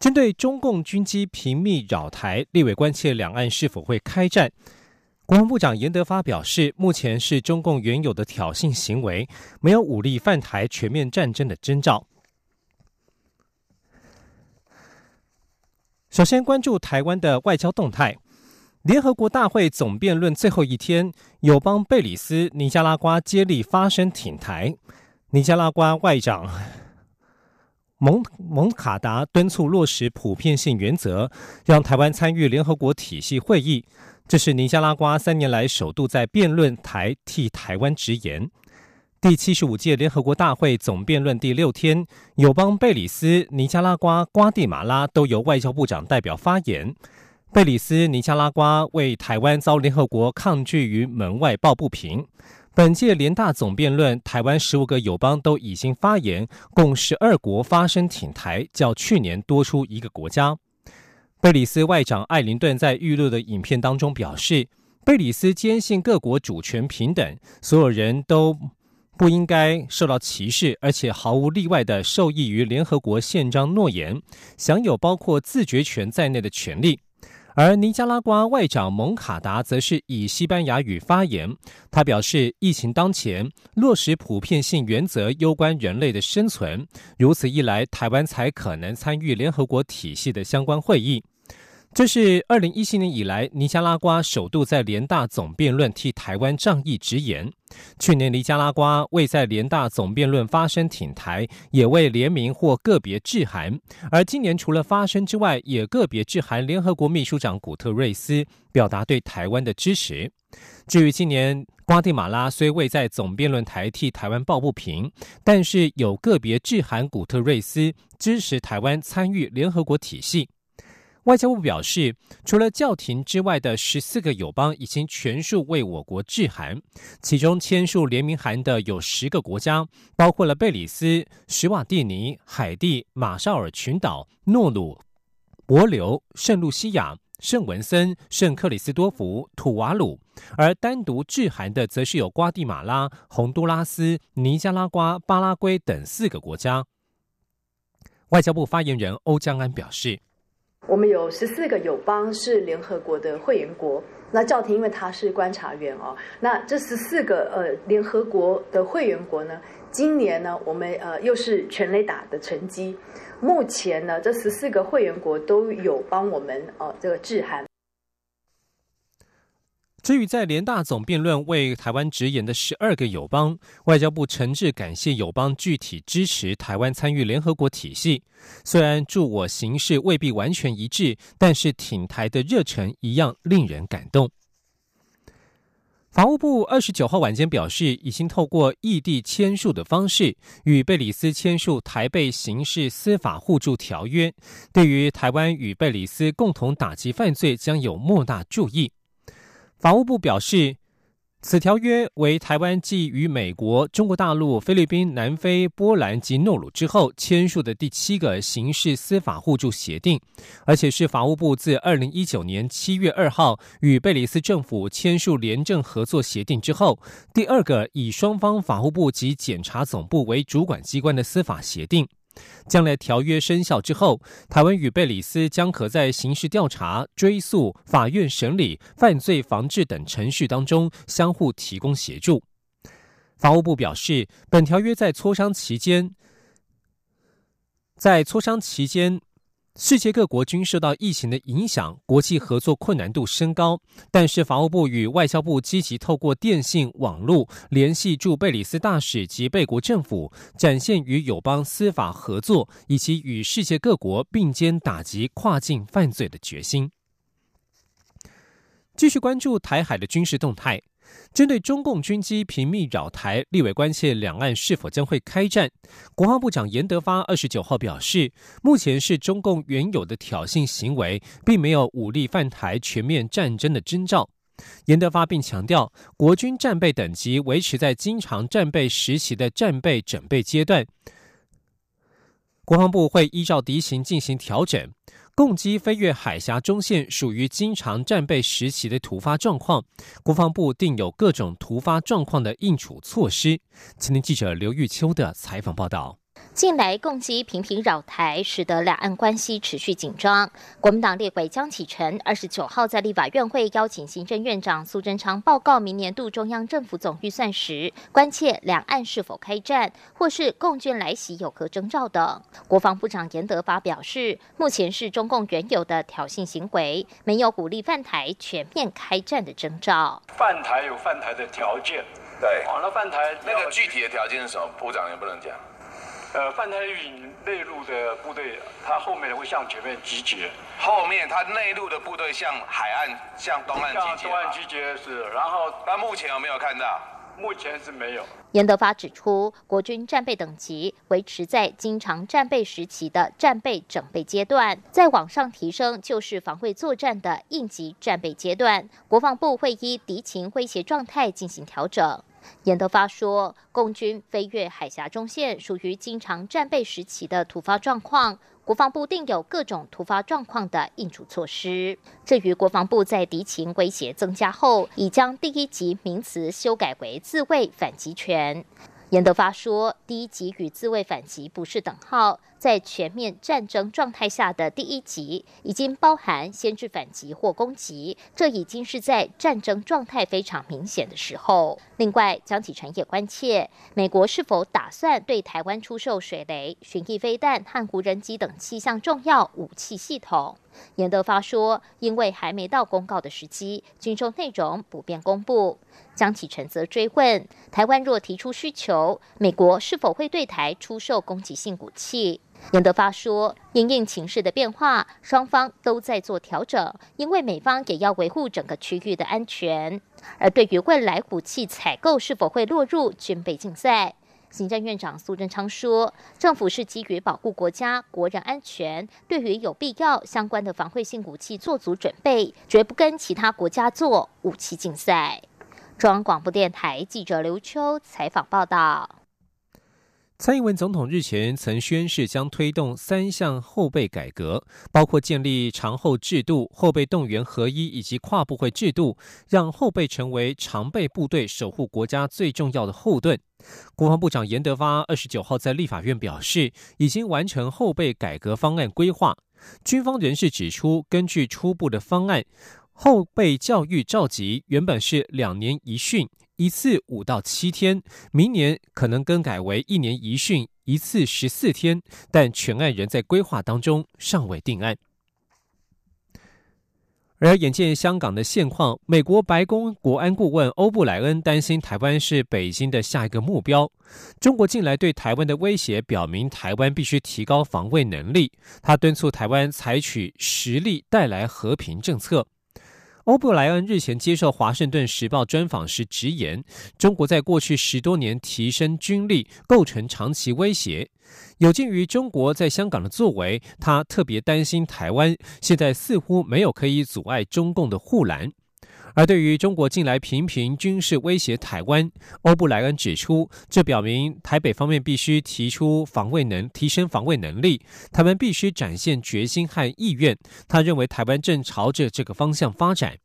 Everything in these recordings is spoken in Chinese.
针对中共军机频密扰台，立委关切两岸是否会开战。国防部长严德发表示，目前是中共原有的挑衅行为，没有武力犯台、全面战争的征兆。首先关注台湾的外交动态。联合国大会总辩论最后一天，友邦贝里斯、尼加拉瓜接力发声挺台。尼加拉瓜外长。蒙蒙卡达敦促落实普遍性原则，让台湾参与联合国体系会议。这是尼加拉瓜三年来首度在辩论台替台湾直言。第七十五届联合国大会总辩论第六天，友邦贝里斯、尼加拉瓜、瓜地马拉都由外交部长代表发言。贝里斯、尼加拉瓜为台湾遭联合国抗拒于门外抱不平。本届联大总辩论，台湾十五个友邦都已经发言，共十二国发声挺台，较去年多出一个国家。贝里斯外长艾灵顿在预录的影片当中表示，贝里斯坚信各国主权平等，所有人都不应该受到歧视，而且毫无例外的受益于联合国宪章诺言，享有包括自决权在内的权利。而尼加拉瓜外长蒙卡达则是以西班牙语发言，他表示，疫情当前，落实普遍性原则攸关人类的生存，如此一来，台湾才可能参与联合国体系的相关会议。这是二零一七年以来，尼加拉瓜首度在联大总辩论替台湾仗义直言。去年，尼加拉瓜未在联大总辩论发声挺台，也未联名或个别致函；而今年，除了发声之外，也个别致函联合国秘书长古特瑞斯，表达对台湾的支持。至于今年，瓜地马拉虽未在总辩论台替台湾抱不平，但是有个别致函古特瑞斯，支持台湾参与联合国体系。外交部表示，除了教廷之外的十四个友邦已经全数为我国致函，其中签署联名函的有十个国家，包括了贝里斯、史瓦蒂尼、海地、马绍尔群岛、诺鲁、伯琉、圣露西亚、圣文森、圣克里斯多福、土瓦鲁，而单独致函的则是有瓜地马拉、洪都拉斯、尼加拉瓜、巴拉圭等四个国家。外交部发言人欧江安表示。我们有十四个友邦是联合国的会员国，那赵婷因为他是观察员哦，那这十四个呃联合国的会员国呢，今年呢我们呃又是全垒打的成绩，目前呢这十四个会员国都有帮我们呃这个致函。至于在联大总辩论为台湾直言的十二个友邦，外交部诚挚感谢友邦具体支持台湾参与联合国体系。虽然助我形式未必完全一致，但是挺台的热忱一样令人感动。法务部二十九号晚间表示，已经透过异地签署的方式，与贝里斯签署台贝刑事司法互助条约，对于台湾与贝里斯共同打击犯罪将有莫大注意。法务部表示，此条约为台湾继与美国、中国大陆、菲律宾、南非、波兰及诺鲁之后签署的第七个刑事司法互助协定，而且是法务部自二零一九年七月二号与贝里斯政府签署廉政合作协定之后，第二个以双方法务部及检察总部为主管机关的司法协定。将来条约生效之后，台湾与贝里斯将可在刑事调查、追诉、法院审理、犯罪防治等程序当中相互提供协助。法务部表示，本条约在磋商期间，在磋商期间。世界各国均受到疫情的影响，国际合作困难度升高。但是，法务部与外交部积极透过电信、网络联系驻贝里斯大使及贝国政府，展现与友邦司法合作以及与世界各国并肩打击跨境犯罪的决心。继续关注台海的军事动态。针对中共军机频密扰台，立委关切两岸是否将会开战。国防部长严德发二十九号表示，目前是中共原有的挑衅行为，并没有武力犯台、全面战争的征兆。严德发并强调，国军战备等级维持在经常战备时期的战备准备阶段，国防部会依照敌情进行调整。共机飞越海峡中线属于经常战备时期的突发状况，国防部定有各种突发状况的应处措施。青年记者刘玉秋的采访报道。近来共机频频扰台，使得两岸关系持续紧张。国民党立委江启臣二十九号在立法院会邀请行政院长苏贞昌报告明年度中央政府总预算时，关切两岸是否开战，或是共军来袭有何征兆等。国防部长严德发表示，目前是中共原有的挑衅行为，没有鼓励犯台、全面开战的征兆。犯台有犯台的条件，对，那犯台那个具体的条件是什么？部长也不能讲。呃，泛台运内陆的部队，他后面会向前面集结。后面他内陆的部队向海岸、向东岸集结。向东岸集结是，然后，那目前有没有看到？目前是没有。严德发指出，国军战备等级维持在经常战备时期的战备整备阶段，再往上提升就是防卫作战的应急战备阶段。国防部会依敌情威胁状态进行调整。严德发说，共军飞越海峡中线属于经常战备时期的突发状况，国防部定有各种突发状况的应处措施。至于国防部在敌情威胁增加后，已将第一级名词修改为自卫反击权。严德发说，第一级与自卫反击不是等号。在全面战争状态下的第一级，已经包含先制反击或攻击，这已经是在战争状态非常明显的时候。另外，江启臣也关切，美国是否打算对台湾出售水雷、巡弋飞弹和无人机等七项重要武器系统。严德发说，因为还没到公告的时机，军售内容不便公布。江启臣则追问，台湾若提出需求，美国是否会对台出售攻击性武器？严德发说，因应情势的变化，双方都在做调整，因为美方也要维护整个区域的安全。而对于未来武器采购是否会落入军备竞赛，行政院长苏贞昌说，政府是基于保护国家国人安全，对于有必要相关的防卫性武器做足准备，绝不跟其他国家做武器竞赛。中央广播电台记者刘秋采访报道。蔡英文总统日前曾宣誓将推动三项后备改革，包括建立长后制度、后备动员合一以及跨部会制度，让后备成为常备部队，守护国家最重要的后盾。国防部长严德发二十九号在立法院表示，已经完成后备改革方案规划。军方人士指出，根据初步的方案，后备教育召集原本是两年一训。一次五到七天，明年可能更改为一年一训，一次十四天，但全案仍在规划当中，尚未定案。而眼见香港的现况，美国白宫国安顾问欧布莱恩担心台湾是北京的下一个目标。中国近来对台湾的威胁，表明台湾必须提高防卫能力。他敦促台湾采取实力带来和平政策。欧布莱恩日前接受《华盛顿时报》专访时直言，中国在过去十多年提升军力，构成长期威胁。有鉴于中国在香港的作为，他特别担心台湾现在似乎没有可以阻碍中共的护栏。而对于中国近来频频军事威胁台湾，欧布莱恩指出，这表明台北方面必须提出防卫能提升防卫能力，他们必须展现决心和意愿。他认为台湾正朝着这个方向发展。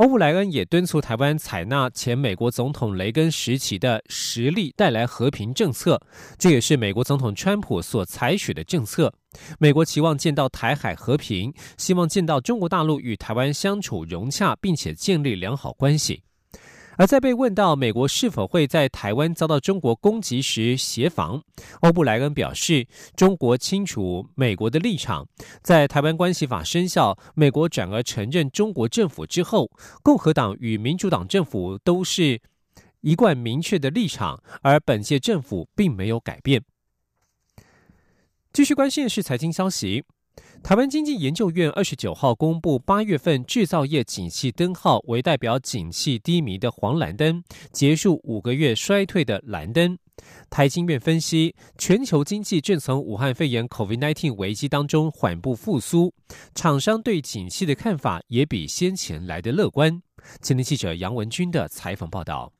欧布莱恩也敦促台湾采纳前美国总统雷根时期的实力带来和平政策，这也是美国总统川普所采取的政策。美国期望见到台海和平，希望见到中国大陆与台湾相处融洽，并且建立良好关系。而在被问到美国是否会在台湾遭到中国攻击时协防，欧布莱恩表示，中国清楚美国的立场。在台湾关系法生效，美国转而承认中国政府之后，共和党与民主党政府都是一贯明确的立场，而本届政府并没有改变。继续关心的是财经消息。台湾经济研究院二十九号公布八月份制造业景气灯号为代表景气低迷的黄蓝灯，结束五个月衰退的蓝灯。台经院分析，全球经济正从武汉肺炎 （COVID-19） 危机当中缓步复苏，厂商对景气的看法也比先前来的乐观。今天记者杨文军的采访报道。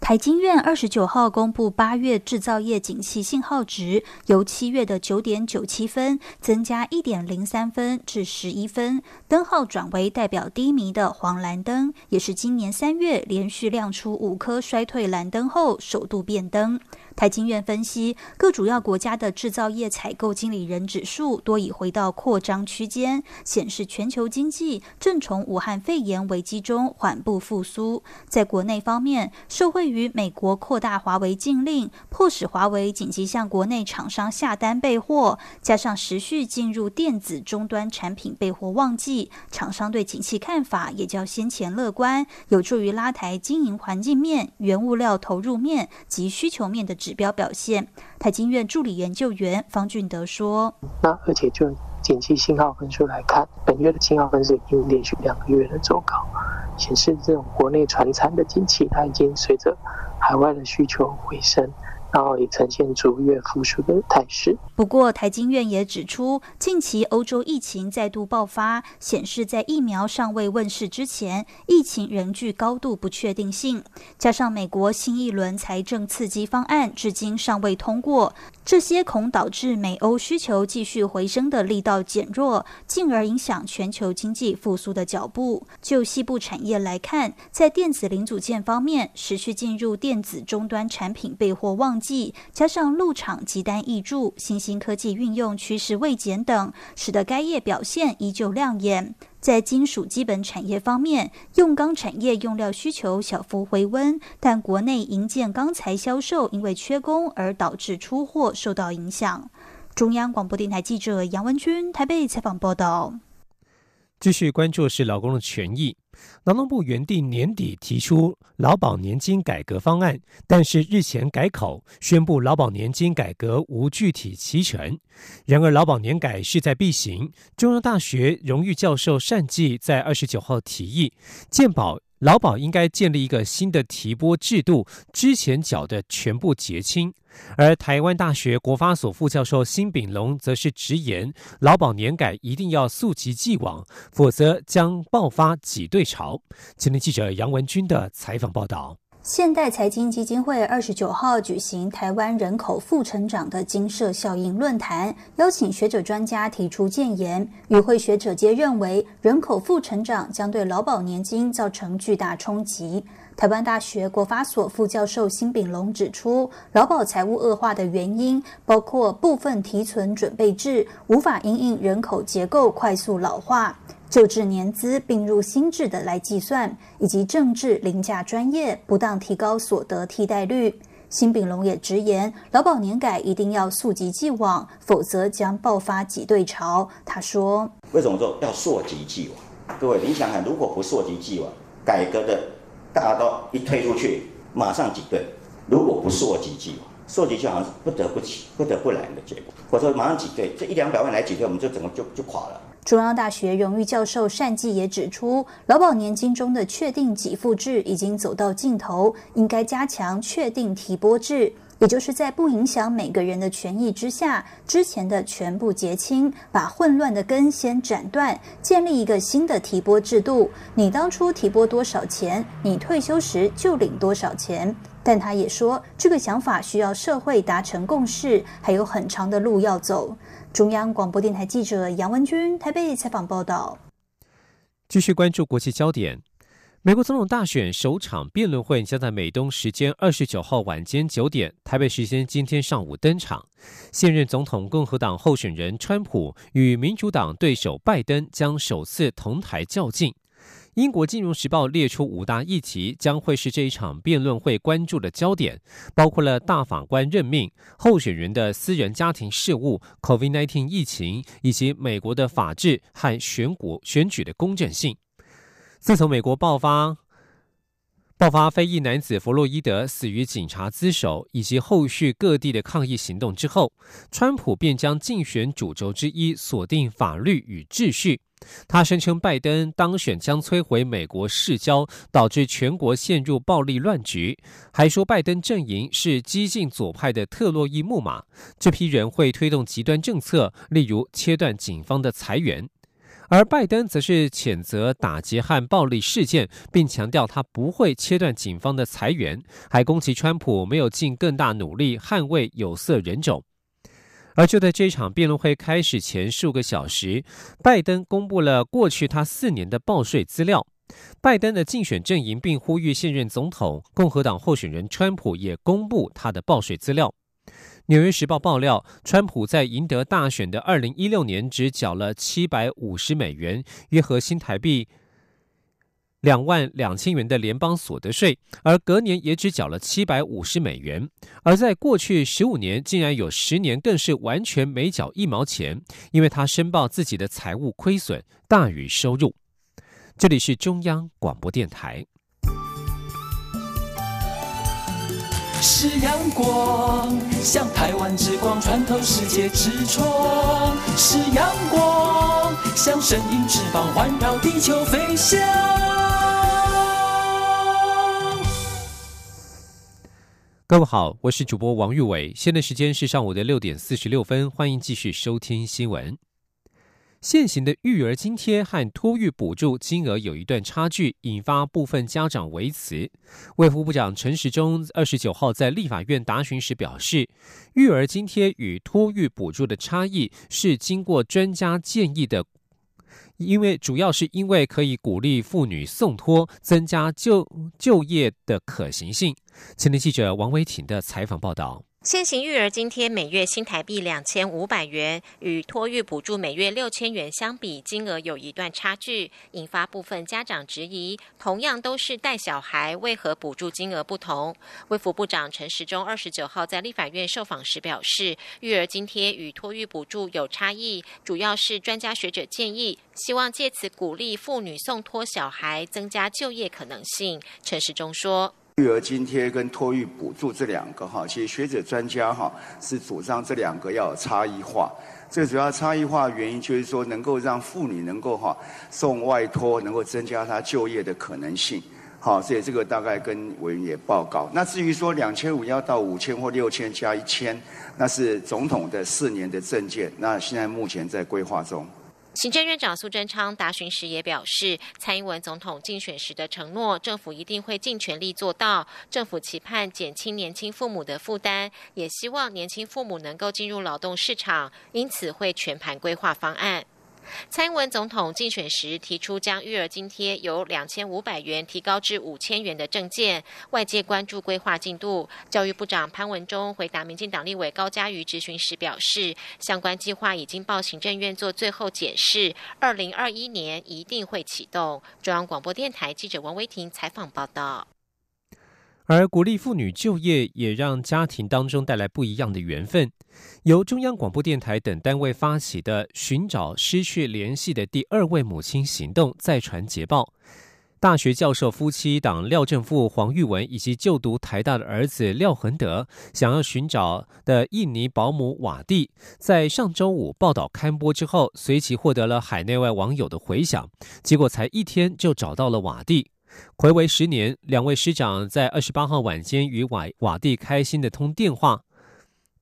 台经院二十九号公布八月制造业景气信号值，由七月的九点九七分增加一点零三分至十一分，灯号转为代表低迷的黄蓝灯，也是今年三月连续亮出五颗衰退蓝灯后首度变灯。台经院分析，各主要国家的制造业采购经理人指数多已回到扩张区间，显示全球经济正从武汉肺炎危机中缓步复苏。在国内方面，受惠于美国扩大华为禁令，迫使华为紧急向国内厂商下单备货，加上持续进入电子终端产品备货旺季，厂商对景气看法也较先前乐观，有助于拉抬经营环境面、原物料投入面及需求面的指标表现。台经院助理研究员方俊德说：“那而且就景气信号分数来看，本月的信号分数已经连续两个月的走高。”显示这种国内船产的景气，它已经随着海外的需求回升。然后也呈现逐月复苏的态势。不过，台经院也指出，近期欧洲疫情再度爆发，显示在疫苗尚未问世之前，疫情仍具高度不确定性。加上美国新一轮财政刺激方案至今尚未通过，这些恐导致美欧需求继续回升的力道减弱，进而影响全球经济复苏的脚步。就西部产业来看，在电子零组件方面，持续进入电子终端产品备货旺。季加上入场急单易注，新兴科技运用趋势未减等，使得该业表现依旧亮眼。在金属基本产业方面，用钢产业用料需求小幅回温，但国内银建钢材销售因为缺工而导致出货受到影响。中央广播电台记者杨文君台北采访报道。继续关注是劳工的权益。劳动部原定年底提出劳保年金改革方案，但是日前改口宣布劳保年金改革无具体期程。然而劳保年改势在必行。中央大学荣誉教授单霁在二十九号提议，健保。劳保应该建立一个新的提拨制度，之前缴的全部结清。而台湾大学国发所副教授辛炳龙则是直言，劳保年改一定要溯及既往，否则将爆发挤兑潮。今天记者杨文军的采访报道。现代财经基金会二十九号举行台湾人口负成长的金社效应论坛，邀请学者专家提出建言。与会学者皆认为，人口负成长将对劳保年金造成巨大冲击。台湾大学国发所副教授辛炳龙指出，劳保财务恶化的原因包括部分提存准备制无法因应人口结构快速老化。旧制年资并入新制的来计算，以及政治凌驾专业，不当提高所得替代率。辛炳龙也直言，劳保年改一定要溯及既往，否则将爆发挤兑潮。他说：“为什么说要溯及既往？各位，你想想，如果不溯及既往，改革的大刀一推出去，马上挤兑；如果不溯及既往，溯及既往是不得不起、不得不来的结果。或者马上挤兑，这一两百万来挤兑，我们就整个就就垮了。”中央大学荣誉教授单霁也指出，劳保年金中的确定给付制已经走到尽头，应该加强确定提拨制，也就是在不影响每个人的权益之下，之前的全部结清，把混乱的根先斩断，建立一个新的提拨制度。你当初提拨多少钱，你退休时就领多少钱。但他也说，这个想法需要社会达成共识，还有很长的路要走。中央广播电台记者杨文军台北采访报道。继续关注国际焦点，美国总统大选首场辩论会将在美东时间二十九号晚间九点，台北时间今天上午登场。现任总统共和党候选人川普与民主党对手拜登将首次同台较劲。英国金融时报列出五大议题，将会是这一场辩论会关注的焦点，包括了大法官任命、候选人的私人家庭事务、COVID-19 疫情，以及美国的法治和选股选举的公正性。自从美国爆发爆发非裔男子弗洛伊德死于警察自首以及后续各地的抗议行动之后，川普便将竞选主轴之一锁定法律与秩序。他声称拜登当选将摧毁美国市郊，导致全国陷入暴力乱局，还说拜登阵营是激进左派的特洛伊木马，这批人会推动极端政策，例如切断警方的裁员。而拜登则是谴责打劫和暴力事件，并强调他不会切断警方的裁员，还攻击川普没有尽更大努力捍卫有色人种。而就在这场辩论会开始前数个小时，拜登公布了过去他四年的报税资料。拜登的竞选阵营并呼吁现任总统共和党候选人川普也公布他的报税资料。《纽约时报》爆料，川普在赢得大选的二零一六年只缴了七百五十美元，约合新台币两万两千元的联邦所得税，而隔年也只缴了七百五十美元。而在过去十五年，竟然有十年更是完全没缴一毛钱，因为他申报自己的财务亏损大于收入。这里是中央广播电台。是阳光，像台湾之光穿透世界之窗；是阳光，像神鹰翅膀环绕地球飞翔。各位好，我是主播王玉伟，现在时间是上午的六点四十六分，欢迎继续收听新闻。现行的育儿津贴和托育补助金额有一段差距，引发部分家长维持。卫福部长陈时中二十九号在立法院答询时表示，育儿津贴与托育补助的差异是经过专家建议的，因为主要是因为可以鼓励妇女送托，增加就就业的可行性。前天记者王维挺的采访报道。现行育儿津贴每月新台币两千五百元，与托育补助每月六千元相比，金额有一段差距，引发部分家长质疑：同样都是带小孩，为何补助金额不同？卫福部长陈时中二十九号在立法院受访时表示，育儿津贴与托育补助有差异，主要是专家学者建议，希望借此鼓励妇女送托小孩，增加就业可能性。陈时中说。育儿津贴跟托育补助这两个哈，其实学者专家哈是主张这两个要有差异化。最主要差异化原因就是说，能够让妇女能够哈送外托，能够增加她就业的可能性。好，所以这个大概跟委员也报告。那至于说两千五要到五千或六千加一千，那是总统的四年的政见，那现在目前在规划中。行政院长苏贞昌答询时也表示，蔡英文总统竞选时的承诺，政府一定会尽全力做到。政府期盼减轻年轻父母的负担，也希望年轻父母能够进入劳动市场，因此会全盘规划方案。蔡英文总统竞选时提出将育儿津贴由两千五百元提高至五千元的政见，外界关注规划进度。教育部长潘文忠回答民进党立委高嘉瑜质询时表示，相关计划已经报行政院做最后检视，二零二一年一定会启动。中央广播电台记者王维婷采访报道。而鼓励妇女就业，也让家庭当中带来不一样的缘分。由中央广播电台等单位发起的“寻找失去联系的第二位母亲”行动再传捷报。大学教授夫妻档廖正富、黄玉文以及就读台大的儿子廖恒德，想要寻找的印尼保姆瓦蒂，在上周五报道刊播之后，随即获得了海内外网友的回响。结果才一天就找到了瓦蒂。回为十年，两位师长在二十八号晚间与瓦瓦蒂开心的通电话，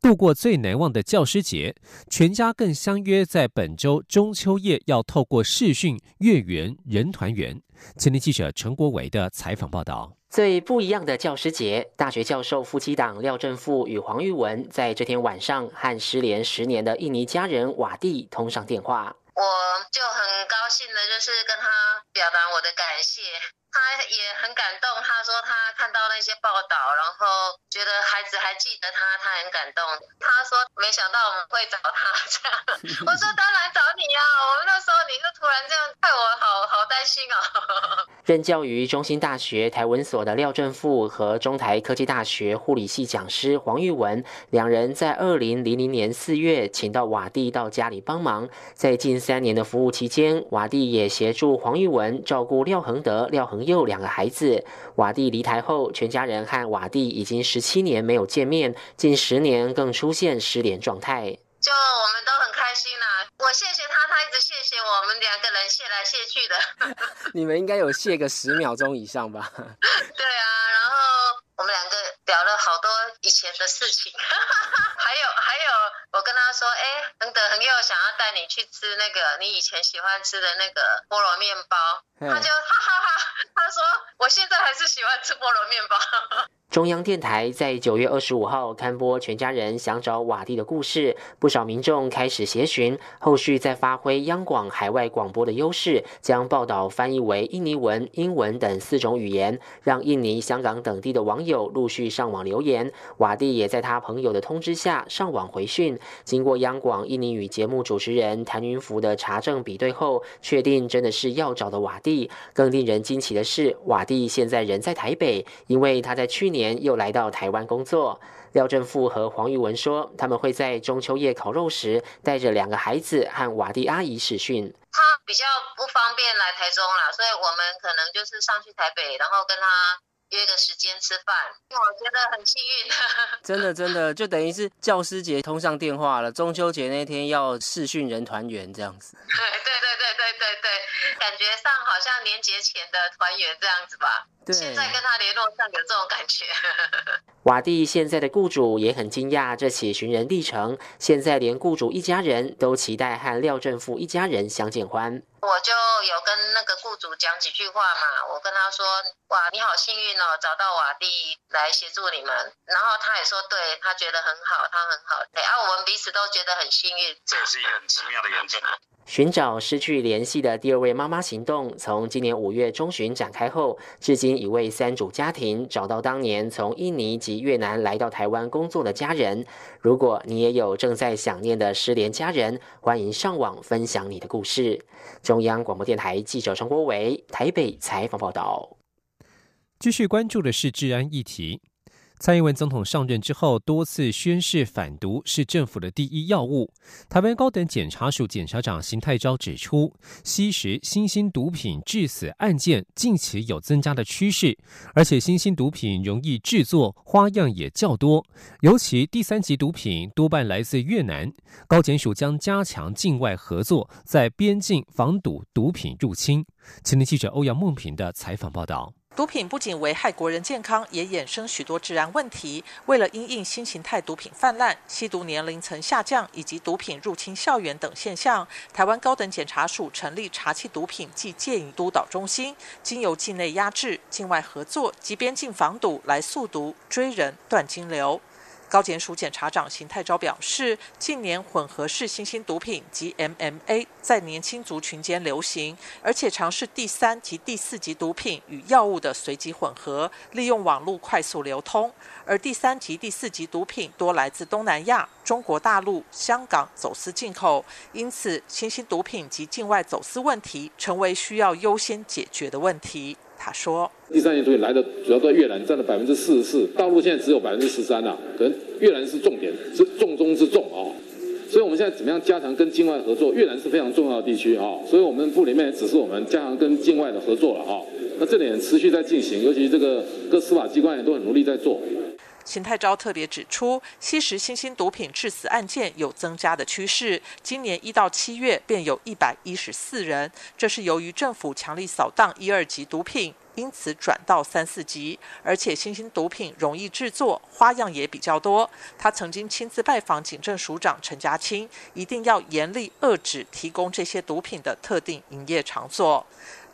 度过最难忘的教师节。全家更相约在本周中秋夜要透过视讯月圆人团圆。前天记者陈国伟的采访报道：最不一样的教师节，大学教授夫妻档廖正富与黄玉文在这天晚上和失联十年的印尼家人瓦蒂通上电话。我就很高兴的，就是跟他表达我的感谢。他也很感动，他说他看到那些报道，然后觉得孩子还记得他，他很感动。他说没想到我们会找他这样，我说当然找你啊，我们那时候你就突然这样，害我好好担心哦。任教于中兴大学台文所的廖正富和中台科技大学护理系讲师黄玉文，两人在二零零零年四月请到瓦蒂到家里帮忙。在近三年的服务期间，瓦蒂也协助黄玉文照顾廖恒德、廖恒佑两个孩子。瓦蒂离台后，全家人和瓦蒂已经十七年没有见面，近十年更出现失联状态。就我们都很开心啦，我谢谢他，他一直谢谢我们两个人谢来谢去的。你们应该有谢个十秒钟以上吧？对啊，然后我们两个聊了好多以前的事情，还有还有，我跟他说，哎，恒德恒佑想要带你去吃那个你以前喜欢吃的那个菠萝面包，他就哈哈哈，他说我现在还是喜欢吃菠萝面包。中央电台在九月二十五号刊播全家人想找瓦蒂的故事，不少民众开始协寻，后续再发挥央广海外广播的优势，将报道翻译为印尼文、英文等四种语言，让印尼、香港等地的网友陆续上网留言。瓦蒂也在他朋友的通知下上网回讯。经过央广印尼语节目主持人谭云福的查证比对后，确定真的是要找的瓦蒂。更令人惊奇的是，瓦蒂现在人在台北，因为他在去年。年又来到台湾工作，廖正富和黄玉文说，他们会在中秋夜烤肉时带着两个孩子和瓦蒂阿姨视讯。他比较不方便来台中啦，所以我们可能就是上去台北，然后跟他约个时间吃饭。我觉得很幸运，真的真的就等于是教师节通上电话了，中秋节那天要视讯人团圆这样子。对对对对对对对，感觉上好像年节前的团圆这样子吧。现在跟他联络上有这种感觉。瓦蒂现在的雇主也很惊讶这起寻人历程，现在连雇主一家人都期待和廖正富一家人相见欢。我就有跟那个雇主讲几句话嘛，我跟他说：“哇，你好幸运哦，找到瓦蒂来协助你们。”然后他也说：“对他觉得很好，他很好。”对啊，我们彼此都觉得很幸运。这也是一个很奇妙的缘分。寻找失去联系的第二位妈妈行动，从今年五月中旬展开后，至今已为三组家庭找到当年从印尼及越南来到台湾工作的家人。如果你也有正在想念的失联家人，欢迎上网分享你的故事。中央广播电台记者陈国伟台北采访报道。继续关注的是治安议题。蔡英文总统上任之后，多次宣誓反毒是政府的第一要务。台湾高等检察署检察长邢泰昭指出，吸食新兴毒品致死案件近期有增加的趋势，而且新兴毒品容易制作，花样也较多，尤其第三级毒品多半来自越南。高检署将加强境外合作，在边境防堵毒品入侵。青年记者欧阳梦平的采访报道。毒品不仅危害国人健康，也衍生许多治安问题。为了因应新形态毒品泛滥、吸毒年龄层下降以及毒品入侵校园等现象，台湾高等检察署成立查缉毒品及戒瘾督导中心，经由境内压制、境外合作及边境防堵来速毒、追人、断金流。高检署检察长邢泰昭表示，近年混合式新兴毒品及 MMA 在年轻族群间流行，而且尝试第三及第四级毒品与药物的随机混合，利用网络快速流通。而第三及、第四级毒品多来自东南亚、中国大陆、香港走私进口，因此新兴毒品及境外走私问题成为需要优先解决的问题。他说：“第三年毒品来的主要在越南，占了百分之四十四，大陆现在只有百分之十三呐，可能越南是重点，是重中之重啊。所以我们现在怎么样加强跟境外合作？越南是非常重要的地区啊，所以我们部里面也只是我们加强跟境外的合作了啊。那这点持续在进行，尤其这个各司法机关也都很努力在做。”秦泰昭特别指出，吸食新兴毒品致死案件有增加的趋势。今年一到七月便有一百一十四人，这是由于政府强力扫荡一二级毒品，因此转到三四级。而且新兴毒品容易制作，花样也比较多。他曾经亲自拜访警政署长陈家清，一定要严厉遏止提供这些毒品的特定营业场所。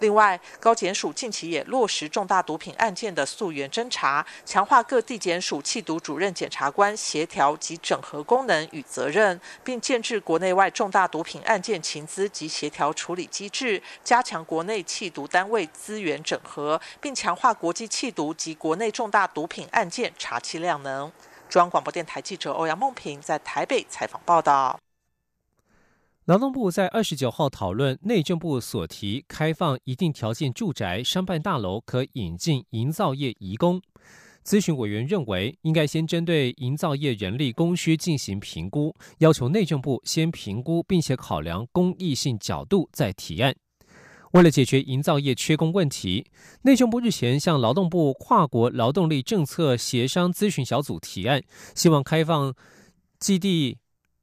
另外，高检署近期也落实重大毒品案件的溯源侦查，强化各地检署缉毒主任检察官协调及整合功能与责任，并建制国内外重大毒品案件情资及协调处理机制，加强国内缉毒单位资源整合，并强化国际缉毒及国内重大毒品案件查缉量能。中央广播电台记者欧阳梦平在台北采访报道。劳动部在二十九号讨论内政部所提开放一定条件住宅商办大楼可引进营造业移工。咨询委员认为，应该先针对营造业人力供需进行评估，要求内政部先评估并且考量公益性角度再提案。为了解决营造业缺工问题，内政部日前向劳动部跨国劳动力政策协商咨询小组提案，希望开放基地。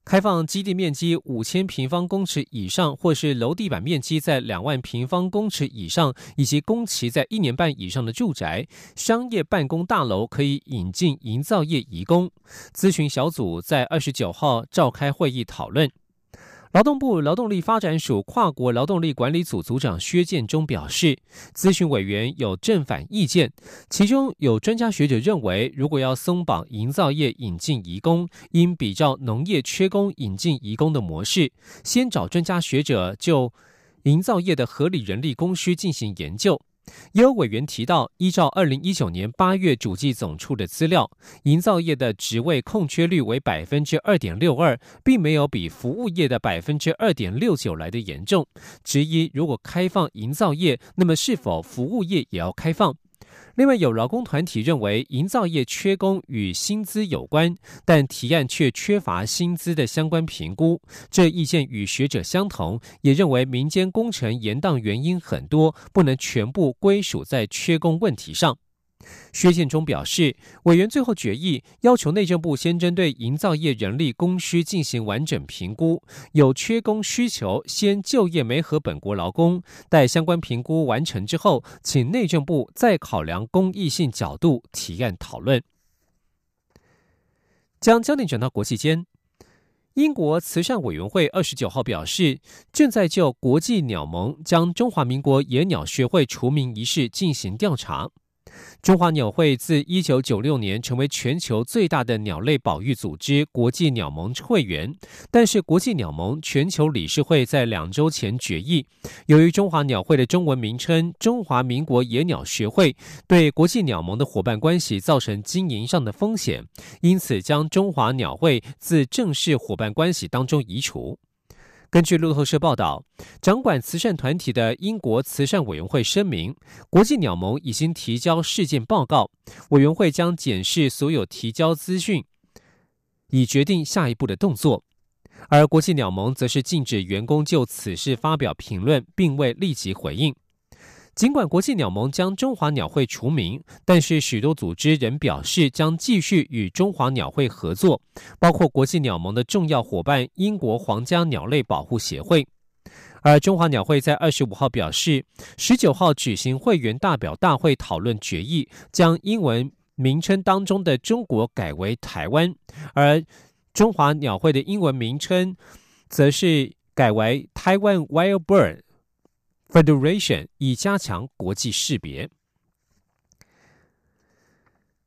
开放基地面积五千平方公尺以上，或是楼地板面积在两万平方公尺以上，以及工期在一年半以上的住宅、商业办公大楼，可以引进营造业移工。咨询小组在二十九号召开会议讨论。劳动部劳动力发展署跨国劳动力管理组组长薛建中表示，咨询委员有正反意见，其中有专家学者认为，如果要松绑营造业引进移工，应比照农业缺工引进移工的模式，先找专家学者就营造业的合理人力供需进行研究。也有委员提到，依照二零一九年八月主计总处的资料，营造业的职位空缺率为百分之二点六二，并没有比服务业的百分之二点六九来的严重。质疑如果开放营造业，那么是否服务业也要开放？另外，有劳工团体认为，营造业缺工与薪资有关，但提案却缺乏薪资的相关评估。这意见与学者相同，也认为民间工程延宕原因很多，不能全部归属在缺工问题上。薛建中表示，委员最后决议要求内政部先针对营造业人力供需进行完整评估，有缺工需求先就业没和本国劳工，待相关评估完成之后，请内政部再考量公益性角度提案讨论。将焦点转到国际间，英国慈善委员会二十九号表示，正在就国际鸟盟将中华民国野鸟学会除名一事进行调查。中华鸟会自一九九六年成为全球最大的鸟类保育组织——国际鸟盟会员，但是国际鸟盟全球理事会在两周前决议，由于中华鸟会的中文名称“中华民国野鸟学会”对国际鸟盟的伙伴关系造成经营上的风险，因此将中华鸟会自正式伙伴关系当中移除。根据路透社报道，掌管慈善团体的英国慈善委员会声明，国际鸟盟已经提交事件报告，委员会将检视所有提交资讯，以决定下一步的动作。而国际鸟盟则是禁止员工就此事发表评论，并未立即回应。尽管国际鸟盟将中华鸟会除名，但是许多组织仍表示将继续与中华鸟会合作，包括国际鸟盟的重要伙伴英国皇家鸟类保护协会。而中华鸟会在二十五号表示，十九号举行会员代表大会讨论决议，将英文名称当中的中国改为台湾，而中华鸟会的英文名称则是改为台湾 Wild Bird。Federation 以加强国际识别。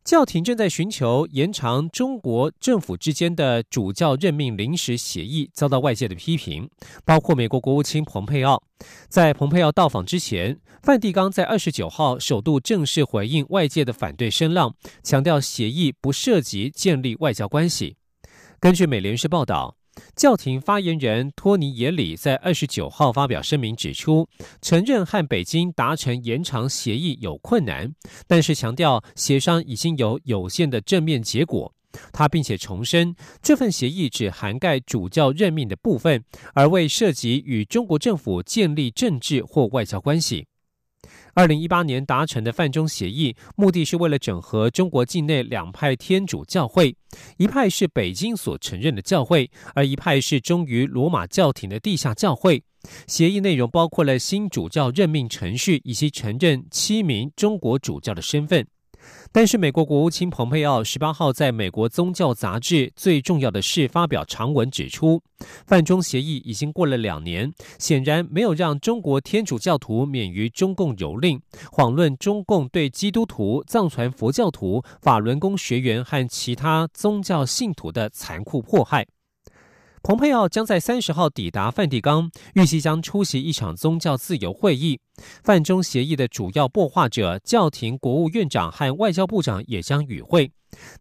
教廷正在寻求延长中国政府之间的主教任命临时协议，遭到外界的批评，包括美国国务卿蓬佩奥。在蓬佩奥到访之前，梵蒂冈在二十九号首度正式回应外界的反对声浪，强调协议不涉及建立外交关系。根据美联社报道。教廷发言人托尼耶里在二十九号发表声明，指出承认和北京达成延长协议有困难，但是强调协商已经有有限的正面结果。他并且重申，这份协议只涵盖主教任命的部分，而未涉及与中国政府建立政治或外交关系。二零一八年达成的泛中协议，目的是为了整合中国境内两派天主教会，一派是北京所承认的教会，而一派是忠于罗马教廷的地下教会。协议内容包括了新主教任命程序，以及承认七名中国主教的身份。但是，美国国务卿蓬佩奥十八号在美国宗教杂志《最重要的事》发表长文，指出，范中协议已经过了两年，显然没有让中国天主教徒免于中共蹂躏，遑论中共对基督徒、藏传佛教徒、法轮功学员和其他宗教信徒的残酷迫害。蓬佩奥将在三十号抵达梵蒂冈，预计将出席一场宗教自由会议。梵中协议的主要擘画者教廷国务院长和外交部长也将与会。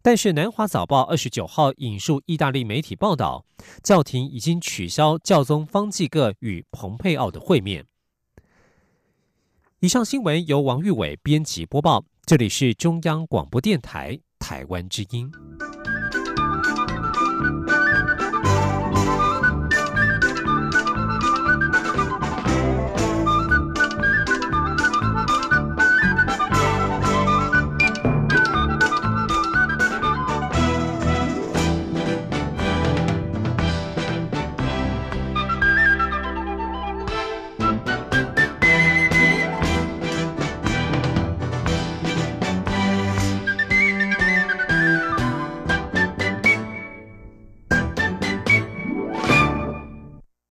但是，南华早报二十九号引述意大利媒体报道，教廷已经取消教宗方济各与蓬佩奥的会面。以上新闻由王玉伟编辑播报，这里是中央广播电台台湾之音。